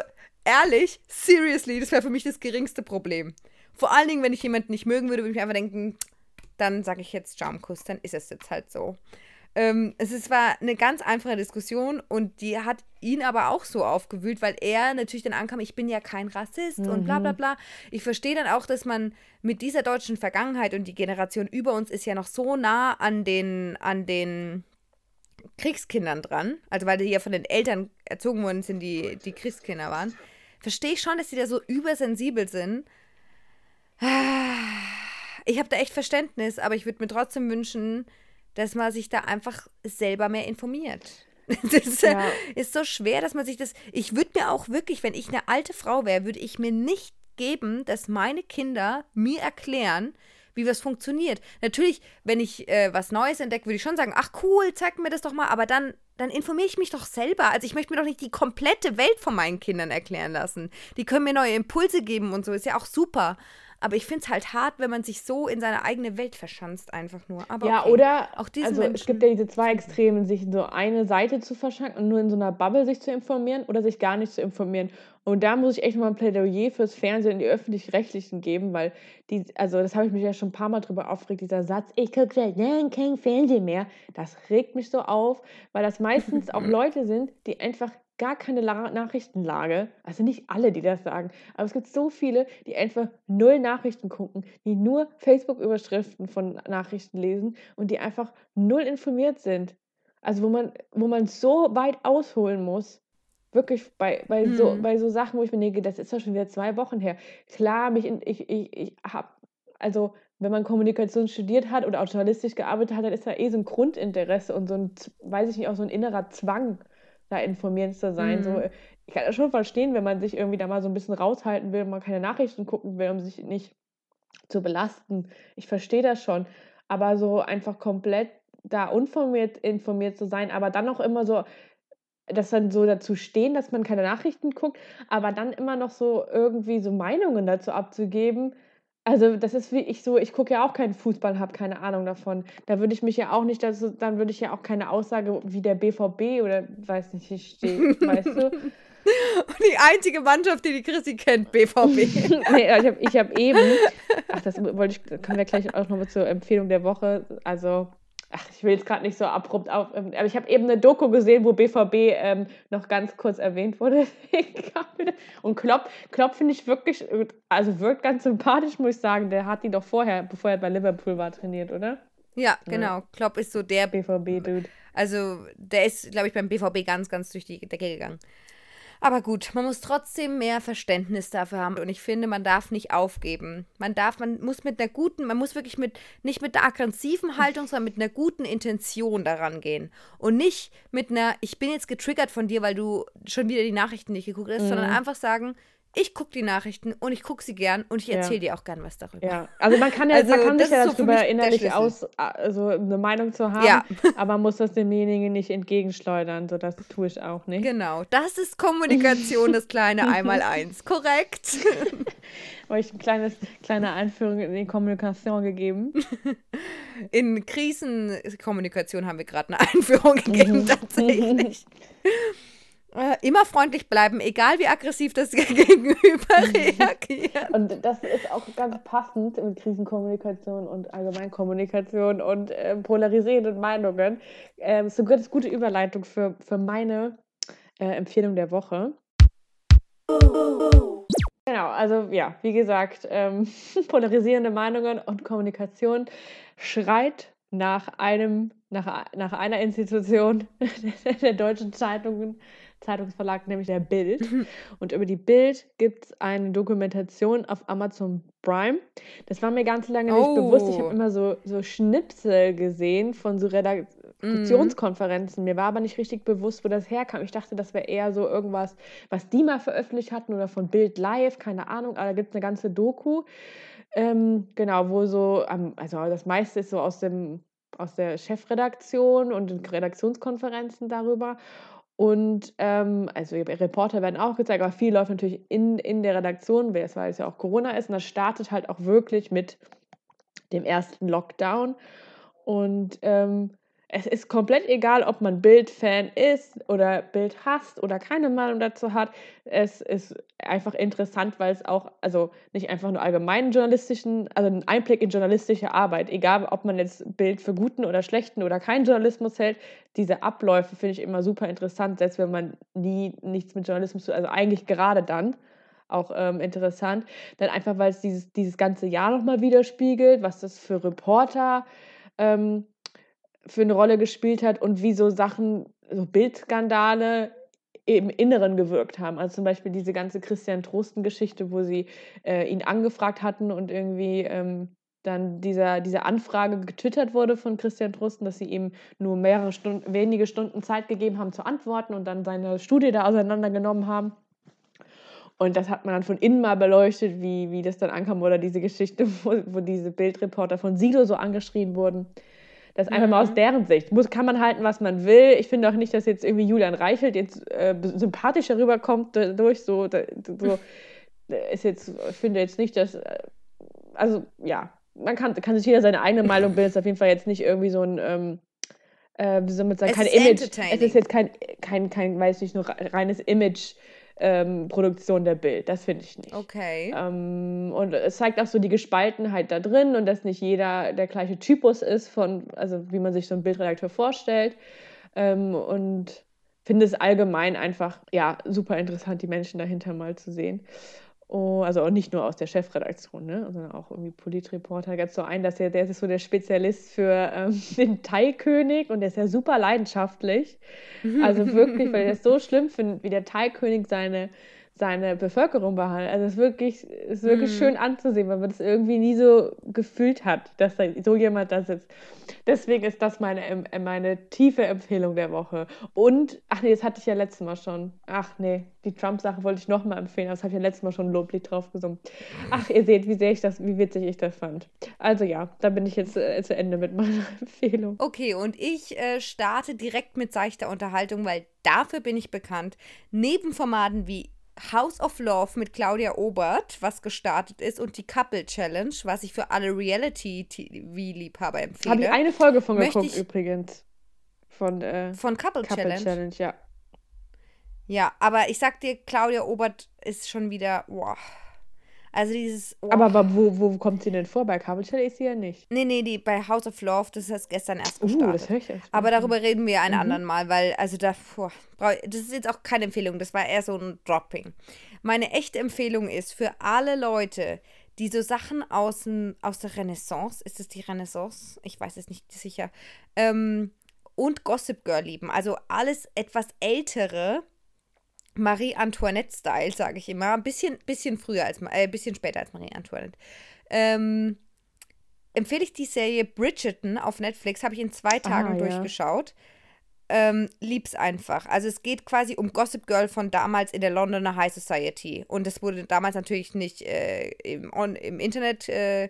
ehrlich, seriously, das wäre für mich das geringste Problem. Vor allen Dingen, wenn ich jemanden nicht mögen würde, würde ich mir einfach denken, dann sage ich jetzt Schaumkuss, dann ist es jetzt halt so. Ähm, es ist, war eine ganz einfache Diskussion und die hat ihn aber auch so aufgewühlt, weil er natürlich dann ankam, ich bin ja kein Rassist und bla bla bla. Ich verstehe dann auch, dass man mit dieser deutschen Vergangenheit und die Generation über uns ist ja noch so nah an den, an den Kriegskindern dran, also weil die ja von den Eltern erzogen worden sind, die, die Kriegskinder waren, verstehe ich schon, dass die da so übersensibel sind. Ich habe da echt Verständnis, aber ich würde mir trotzdem wünschen, dass man sich da einfach selber mehr informiert. Das ist, Ja. ist so schwer, dass man sich das. Ich würde mir auch wirklich, wenn ich eine alte Frau wäre, würde ich mir nicht geben, dass meine Kinder mir erklären, wie was funktioniert. Natürlich, wenn ich äh, was Neues entdecke, würde ich schon sagen, ach cool, zeig mir das doch mal, aber dann, dann informiere ich mich doch selber. Also ich möchte mir doch nicht die komplette Welt von meinen Kindern erklären lassen. Die können mir neue Impulse geben und so, ist ja auch super. Aber ich finde es halt hart, wenn man sich so in seine eigene Welt verschanzt, einfach nur. Aber Ja, okay. oder auch diesen also Menschen. es gibt ja diese zwei Extremen, sich in so eine Seite zu verschanken und nur in so einer Bubble sich zu informieren oder sich gar nicht zu informieren. Und da muss ich echt mal ein Plädoyer fürs Fernsehen und die öffentlich-rechtlichen geben, weil die, also das habe ich mich ja schon ein paar Mal drüber aufgeregt, dieser Satz, ich gucke seit Jahren kein Fernsehen mehr, das regt mich so auf, weil das meistens auch Leute sind, die einfach gar keine La Nachrichtenlage. Also nicht alle, die das sagen, aber es gibt so viele, die einfach null Nachrichten gucken, die nur Facebook-Überschriften von Nachrichten lesen und die einfach null informiert sind. Also wo man, wo man so weit ausholen muss. Wirklich bei, bei, so, Hm. bei so Sachen, wo ich mir denke, das ist doch schon wieder zwei Wochen her. Klar, mich in, ich, ich, ich habe, also wenn man Kommunikation studiert hat oder auch journalistisch gearbeitet hat, dann ist da eh so ein Grundinteresse und so ein, weiß ich nicht, auch so ein innerer Zwang, da informiert zu sein. So, Mhm. äh, ich kann das schon verstehen, wenn man sich irgendwie da mal so ein bisschen raushalten will, man keine Nachrichten gucken will, um sich nicht zu belasten. Ich verstehe das schon. Aber so einfach komplett da unformiert informiert zu sein, aber dann auch immer so, dass dann so dazu stehen, dass man keine Nachrichten guckt, aber dann immer noch so irgendwie so Meinungen dazu abzugeben. Also das ist wie ich so, ich gucke ja auch keinen Fußball, habe keine Ahnung davon. Da würde ich mich ja auch nicht, dazu, dann würde ich ja auch keine Aussage wie der BVB oder weiß nicht, ich stehe, weißt du? Und die einzige Mannschaft, die die Chrissy kennt, BVB. nee, ich habe ich hab eben, ach, das wollte ich, können wir gleich auch nochmal zur Empfehlung der Woche, also, ach, ich will jetzt gerade nicht so abrupt auf, ähm, aber ich habe eben eine Doku gesehen, wo BVB ähm, noch ganz kurz erwähnt wurde. Und Klopp, Klopp finde ich wirklich, also wirkt ganz sympathisch, muss ich sagen. Der hat die doch vorher, bevor er bei Liverpool war, trainiert, oder? ja, genau. Klopp ist so der, BVB-Dude. also der ist, glaube ich, beim BVB ganz, ganz durch die Decke gegangen. Aber gut, man muss trotzdem mehr Verständnis dafür haben und ich finde, man darf nicht aufgeben. Man darf, man muss mit einer guten, man muss wirklich mit, nicht mit einer aggressiven Haltung, sondern mit einer guten Intention daran gehen. Und nicht mit einer, ich bin jetzt getriggert von dir, weil du schon wieder die Nachrichten nicht geguckt hast, sondern einfach sagen, ich gucke die Nachrichten und ich gucke sie gern und ich Ja. erzähle dir auch gern was darüber. Ja, also man kann ja, Also, man kann sich das ja so darüber innerlich aus, also eine Meinung zu haben, Ja. aber man muss das demjenigen nicht entgegenschleudern. So, das tue ich auch nicht. Genau, das ist Kommunikation, das kleine Einmaleins. Korrekt. Habe ich eine kleine Einführung in die Kommunikation gegeben. In Krisenkommunikation haben wir gerade eine Einführung gegeben, tatsächlich. Äh, Immer freundlich bleiben, egal wie aggressiv das Gegenüber reagiert. Und das ist auch ganz passend mit Krisenkommunikation und Allgemeinkommunikation und ähm, polarisierenden Meinungen. Ähm, ist eine ganz gute Überleitung für, für meine äh, Empfehlung der Woche. Genau, also ja, wie gesagt, ähm, polarisierende Meinungen und Kommunikation schreit nach einem, nach, nach einer Institution der deutschen Zeitungen, Zeitungsverlag, nämlich der Bild. Und über die Bild gibt es eine Dokumentation auf Amazon Prime. Das war mir ganz lange nicht Oh. bewusst. Ich habe immer so, so Schnipsel gesehen von so Redaktionskonferenzen. Mir war aber nicht richtig bewusst, wo das herkam. Ich dachte, das wäre eher so irgendwas, was die mal veröffentlicht hatten oder von Bild Live, keine Ahnung. Aber da gibt es eine ganze Doku. Ähm, genau, wo so, also das meiste ist so aus dem aus der Chefredaktion und Redaktionskonferenzen darüber. Und ähm, also Reporter werden auch gezeigt, aber viel läuft natürlich in, in der Redaktion, weil es ja auch Corona ist. Und das startet halt auch wirklich mit dem ersten Lockdown. Und ähm, es ist komplett egal, ob man Bild-Fan ist oder Bild hasst oder keine Meinung dazu hat. Es ist einfach interessant, weil es auch, also nicht einfach nur allgemeinen journalistischen, also einen Einblick in journalistische Arbeit, egal ob man jetzt Bild für guten oder schlechten oder keinen Journalismus hält, diese Abläufe finde ich immer super interessant, selbst wenn man nie nichts mit Journalismus tut, also eigentlich gerade dann auch ähm, interessant, dann einfach, weil es dieses, dieses ganze Jahr nochmal widerspiegelt, was das für Reporter ähm, für eine Rolle gespielt hat und wie so Sachen, so Bildskandale im Inneren gewirkt haben. Also zum Beispiel diese ganze Christian Trosten-Geschichte, wo sie äh, ihn angefragt hatten und irgendwie ähm, dann dieser, diese Anfrage getwittert wurde von Christian Trosten, dass sie ihm nur mehrere Stunden, wenige Stunden Zeit gegeben haben zu antworten und dann seine Studie da auseinandergenommen haben. Und das hat man dann von innen mal beleuchtet, wie, wie das dann ankam oder diese Geschichte, wo, wo diese Bildreporter von Sido so angeschrien wurden. Das einfach mal aus deren Sicht. Muss, kann man halten, was man will. Ich finde auch nicht, dass jetzt irgendwie Julian Reichelt jetzt äh, sympathischer rüberkommt durch so, so ist jetzt, ich finde jetzt nicht, dass, äh, also ja, man kann, kann sich jeder seine eigene Meinung bilden. Ist auf jeden Fall jetzt nicht irgendwie so ein, ähm, äh, wie soll man sagen, Es kein ist Image. Es ist jetzt kein, kein, kein, weiß nicht, nur reines Image. Ähm, Produktion der Bild, das finde ich nicht. Okay. Ähm, und es zeigt auch so die Gespaltenheit da drin und dass nicht jeder der gleiche Typus ist von, also wie man sich so einen Bildredakteur vorstellt. Ähm, und finde es allgemein einfach, ja, super interessant, die Menschen dahinter mal zu sehen. Oh, also auch nicht nur aus der Chefredaktion, ne, sondern auch irgendwie Politreporter. Da gab es so einen, dass der, der ist so der Spezialist für ähm, den Thai-König und der ist ja super leidenschaftlich. Also wirklich, weil er es so schlimm findet, wie der Thai-König seine seine Bevölkerung behandelt. Also es ist wirklich, es ist wirklich Mhm. schön anzusehen, weil man das irgendwie nie so gefühlt hat, dass da so jemand da sitzt. Deswegen ist das meine, äh, meine tiefe Empfehlung der Woche. Und, ach nee, das hatte ich ja letztes Mal schon. Ach nee, die Trump-Sache wollte ich nochmal empfehlen, aber das habe ich ja letztes Mal schon ein Loblied drauf gesungen. Ach, ihr seht, wie sehr ich das, wie witzig ich das fand. Also ja, da bin ich jetzt äh, zu Ende mit meiner Empfehlung. Okay, und ich äh, starte direkt mit seichter Unterhaltung, weil dafür bin ich bekannt. Neben Formaten wie House of Love mit Claudia Obert, was gestartet ist, und die Couple Challenge, was ich für alle Reality-TV-Liebhaber Habe ich empfehle. eine Folge von Möchte geguckt übrigens. Von äh, Von Couple, Couple Challenge. Challenge, ja. Ja, aber ich sag dir, Claudia Obert ist schon wieder, boah. Also dieses. Oh. Aber, aber wo, wo kommt sie denn vor? Bei Challenge ist sie ja nicht. Nee, nee, die bei House of Love, das ist gestern erst Uh, gestartet. das höre ich erst. Aber darüber reden wir ein Mhm. anderen Mal, weil, also da, boah, das ist jetzt auch keine Empfehlung, das war eher so ein Dropping. Meine echte Empfehlung ist für alle Leute, die so Sachen aus, dem- aus der Renaissance, ist es die Renaissance? Ich weiß es nicht sicher, ähm, und Gossip Girl lieben. Also alles etwas ältere, Marie-Antoinette-Style, sage ich immer. Ein bisschen, bisschen früher als, äh, bisschen später als Marie-Antoinette. Ähm, empfehle ich die Serie Bridgerton auf Netflix, habe ich in zwei Tagen Ah, ja. durchgeschaut. Ähm, lieb's einfach. Also es geht quasi um Gossip Girl von damals in der Londoner High Society. Und es wurde damals natürlich nicht äh, im, on, im Internet äh,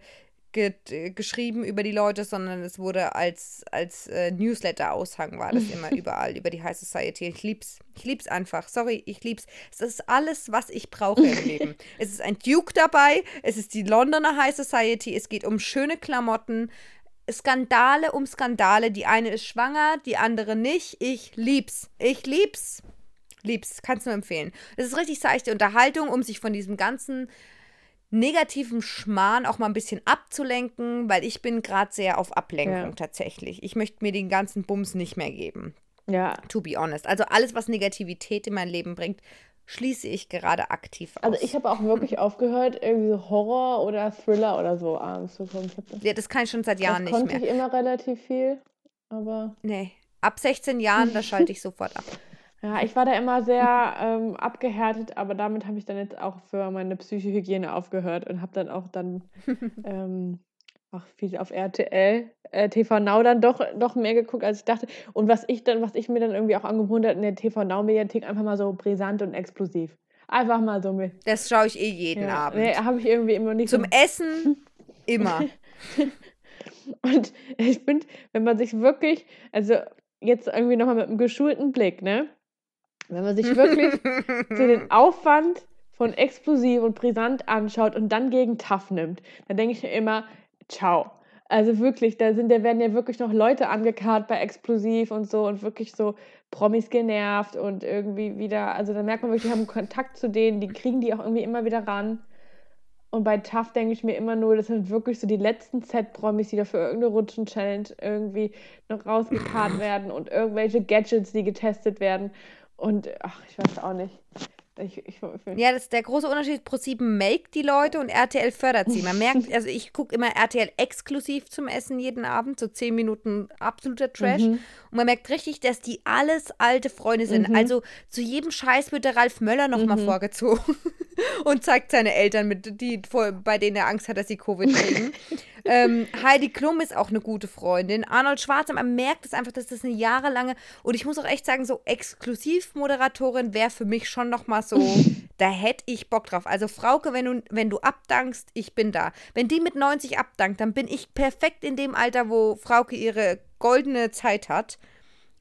ge äh, geschrieben über die Leute, sondern es wurde als, als äh, Newsletter-Aushang war das immer überall über die High Society. Ich lieb's. Ich lieb's einfach. Sorry, ich lieb's. Es ist alles, was ich brauche im Leben. Es ist ein Duke dabei, es ist die Londoner High Society, es geht um schöne Klamotten, Skandale um Skandale. Die eine ist schwanger, die andere nicht. Ich lieb's. Ich lieb's. Lieb's. Kannst nur empfehlen. Es ist richtig seichte Unterhaltung, um sich von diesem ganzen negativen Schmarrn auch mal ein bisschen abzulenken, weil ich bin gerade sehr auf Ablenkung Ja. tatsächlich. Ich möchte mir den ganzen Bums nicht mehr geben. Ja, To be honest. Also alles, was Negativität in mein Leben bringt, schließe ich gerade aktiv aus. also ich habe auch wirklich aufgehört, irgendwie so Horror oder Thriller oder so abends zu gucken. Das, ja, das kann ich schon seit Jahren das nicht konnte mehr. ich immer relativ viel, aber Nee. Ab 16 Jahren, da schalte ich sofort ab. Ja, ich war da immer sehr ähm, abgehärtet, aber damit habe ich dann jetzt auch für meine Psychohygiene aufgehört und habe dann auch dann ähm, auch viel auf RTL, äh, TV Now dann doch, doch mehr geguckt, als ich dachte. Und was ich dann, was ich mir dann irgendwie auch angewohnt hat in der TV Now Mediathek, einfach mal so brisant und explosiv. Einfach mal so mit. Das schaue ich eh jeden Ja, Abend. nee, habe ich irgendwie immer nicht Zum so. Essen immer. Und ich finde, wenn man sich wirklich, also jetzt irgendwie nochmal mit einem geschulten Blick, ne? Wenn man sich wirklich so den Aufwand von explosiv und brisant anschaut und dann gegen tough nimmt, dann denke ich mir immer, ciao. Also wirklich, da sind, da werden ja wirklich noch Leute angekarrt bei Explosiv und so und wirklich so Promis genervt und irgendwie wieder, also da merkt man wirklich, die haben Kontakt zu denen, die kriegen die auch irgendwie immer wieder ran. Und bei Tough denke ich mir immer nur, das sind wirklich so die letzten Z-Promis, die da für irgendeine Rutschen-Challenge irgendwie noch rausgekarrt werden und irgendwelche Gadgets, die getestet werden. Und ach, ich weiß auch nicht. Ich, ich, ich, Ja, das ist der große Unterschied. Pro7 make die Leute und RTL fördert sie. Man merkt, also ich gucke immer RTL exklusiv zum Essen jeden Abend, so 10 Minuten absoluter Trash. Mhm. Und man merkt richtig, dass die alles alte Freunde sind. Mhm. Also zu jedem Scheiß wird der Ralf Möller nochmal Mhm. vorgezogen und zeigt seine Eltern, mit, die, bei denen er Angst hat, dass sie Covid kriegen. ähm, Heidi Klum ist auch eine gute Freundin. Arnold Schwarzenegger, man merkt es einfach, dass das eine jahrelange und ich muss auch echt sagen, so Exklusivmoderatorin wäre für mich schon nochmal so, da hätte ich Bock drauf. Also Frauke, wenn du, wenn du abdankst, ich bin da. Wenn die mit 90 abdankt, dann bin ich perfekt in dem Alter, wo Frauke ihre goldene Zeit hat.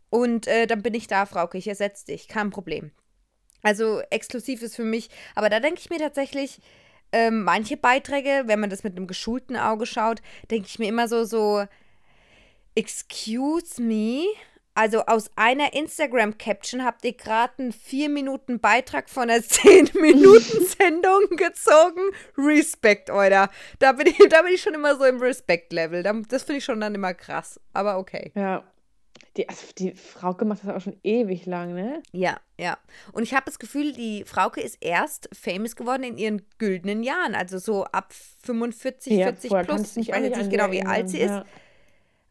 Und äh, dann bin ich da, Frauke, ich ersetze dich, kein Problem. Also exklusiv ist für mich, aber da denke ich mir tatsächlich, ähm, manche Beiträge, wenn man das mit einem geschulten Auge schaut, denke ich mir immer so, so, excuse me, also aus einer Instagram-Caption habt ihr gerade einen 4-Minuten-Beitrag von einer 10-Minuten-Sendung gezogen. Respekt, Euer. Da bin ich, da bin ich schon immer so im Respekt-Level. Da- Das finde ich schon dann immer krass. Aber okay. ja. Die, also die Frauke macht das auch schon ewig lang, ne? Ja, ja. Und ich habe das Gefühl, die Frauke ist erst famous geworden in ihren güldenen Jahren. Also so ab 45, Ja, 40 vorher kannte plus. ich weiß jetzt nicht genau, wie alt sie ist. erinnern,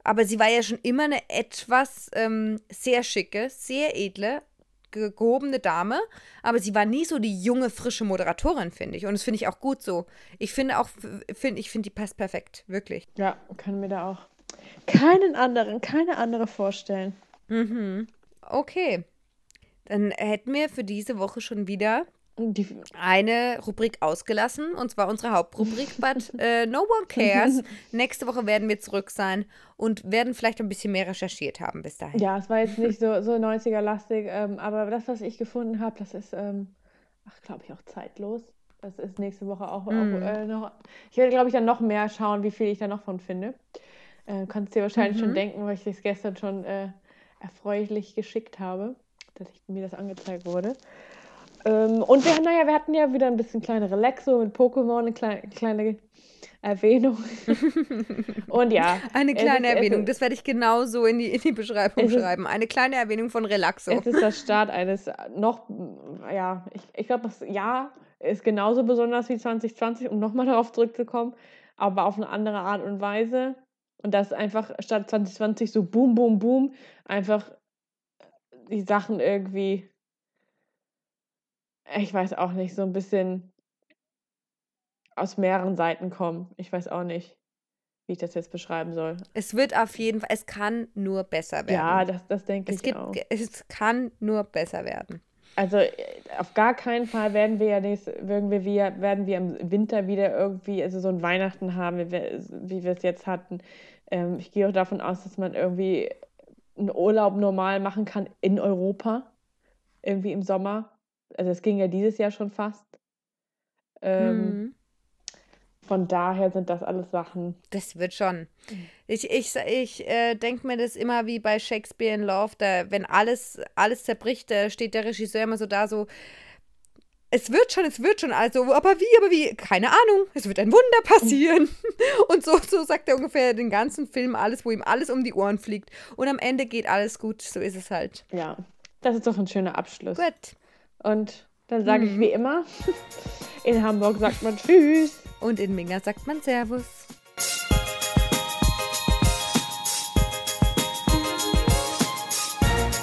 Aber sie war ja schon immer eine etwas ähm, sehr schicke, sehr edle, ge gehobene Dame. Aber sie war nie so die junge, frische Moderatorin, finde ich. Und das finde ich auch gut so. Ich finde auch, find, ich finde, die passt perfekt. Wirklich. Ja, ja kann mir da auch keinen anderen, keine andere vorstellen. Mhm. Okay. Dann hätten wir für diese Woche schon wieder Die, eine Rubrik ausgelassen, und zwar unsere Hauptrubrik, but äh, no one cares. Nächste Woche werden wir zurück sein und werden vielleicht ein bisschen mehr recherchiert haben bis dahin. ja, es war jetzt nicht so, so 90er-lastig, ähm, aber das, was ich gefunden habe, das ist, ähm, ach, glaube ich, auch zeitlos. Das ist nächste Woche auch, Mhm. auch äh, noch. Ich werde, glaube ich, dann noch mehr schauen, wie viel ich da noch von finde. Äh, kannst dir wahrscheinlich schon Mhm. denken, weil ich es gestern schon äh, erfreulich geschickt habe, dass ich, mir das angezeigt wurde. Ähm, und wir, naja, wir hatten ja wieder ein bisschen kleine Relaxo mit Pokémon, eine kleine, kleine Erwähnung. und ja. Eine kleine ist- Erwähnung, ist- das werde ich genauso in die, in die Beschreibung Es ist- schreiben. Eine kleine Erwähnung von Relaxo. Es ist der Start eines noch, ja, ich, ich glaube, das Jahr ist genauso besonders wie 2020, um nochmal darauf zurückzukommen, aber auf eine andere Art und Weise. Und das einfach statt 2020 so boom, boom, boom, einfach die Sachen irgendwie, ich weiß auch nicht, so ein bisschen aus mehreren Seiten kommen. Ich weiß auch nicht, wie ich das jetzt beschreiben soll. Es wird auf jeden Fall, es kann nur besser werden. Ja, das, das denke es, ich gibt, auch. es kann nur besser werden. Also äh, auf gar keinen Fall werden wir ja nächst, werden wir, werden wir im Winter wieder irgendwie, also so ein Weihnachten haben, wie wir, wie wir es jetzt hatten. Ähm, ich gehe auch davon aus, dass man irgendwie einen Urlaub normal machen kann in Europa, irgendwie im Sommer. Also es ging ja dieses Jahr schon fast. Ähm, Mhm. Von daher sind das alles Sachen. Das wird schon. Ich, ich, ich äh, denke mir das immer wie bei Shakespeare in Love, da, wenn alles, alles zerbricht, da steht der Regisseur immer so da, so, es wird schon, es wird schon, also, aber wie, aber wie, keine Ahnung, es wird ein Wunder passieren. Und so, so sagt er ungefähr den ganzen Film alles, wo ihm alles um die Ohren fliegt. Und am Ende geht alles gut, so ist es halt. Ja, das ist doch ein schöner Abschluss. Gut. Und dann sage ich Mhm. wie immer, in Hamburg sagt man Tschüss. Und in Minga sagt man Servus.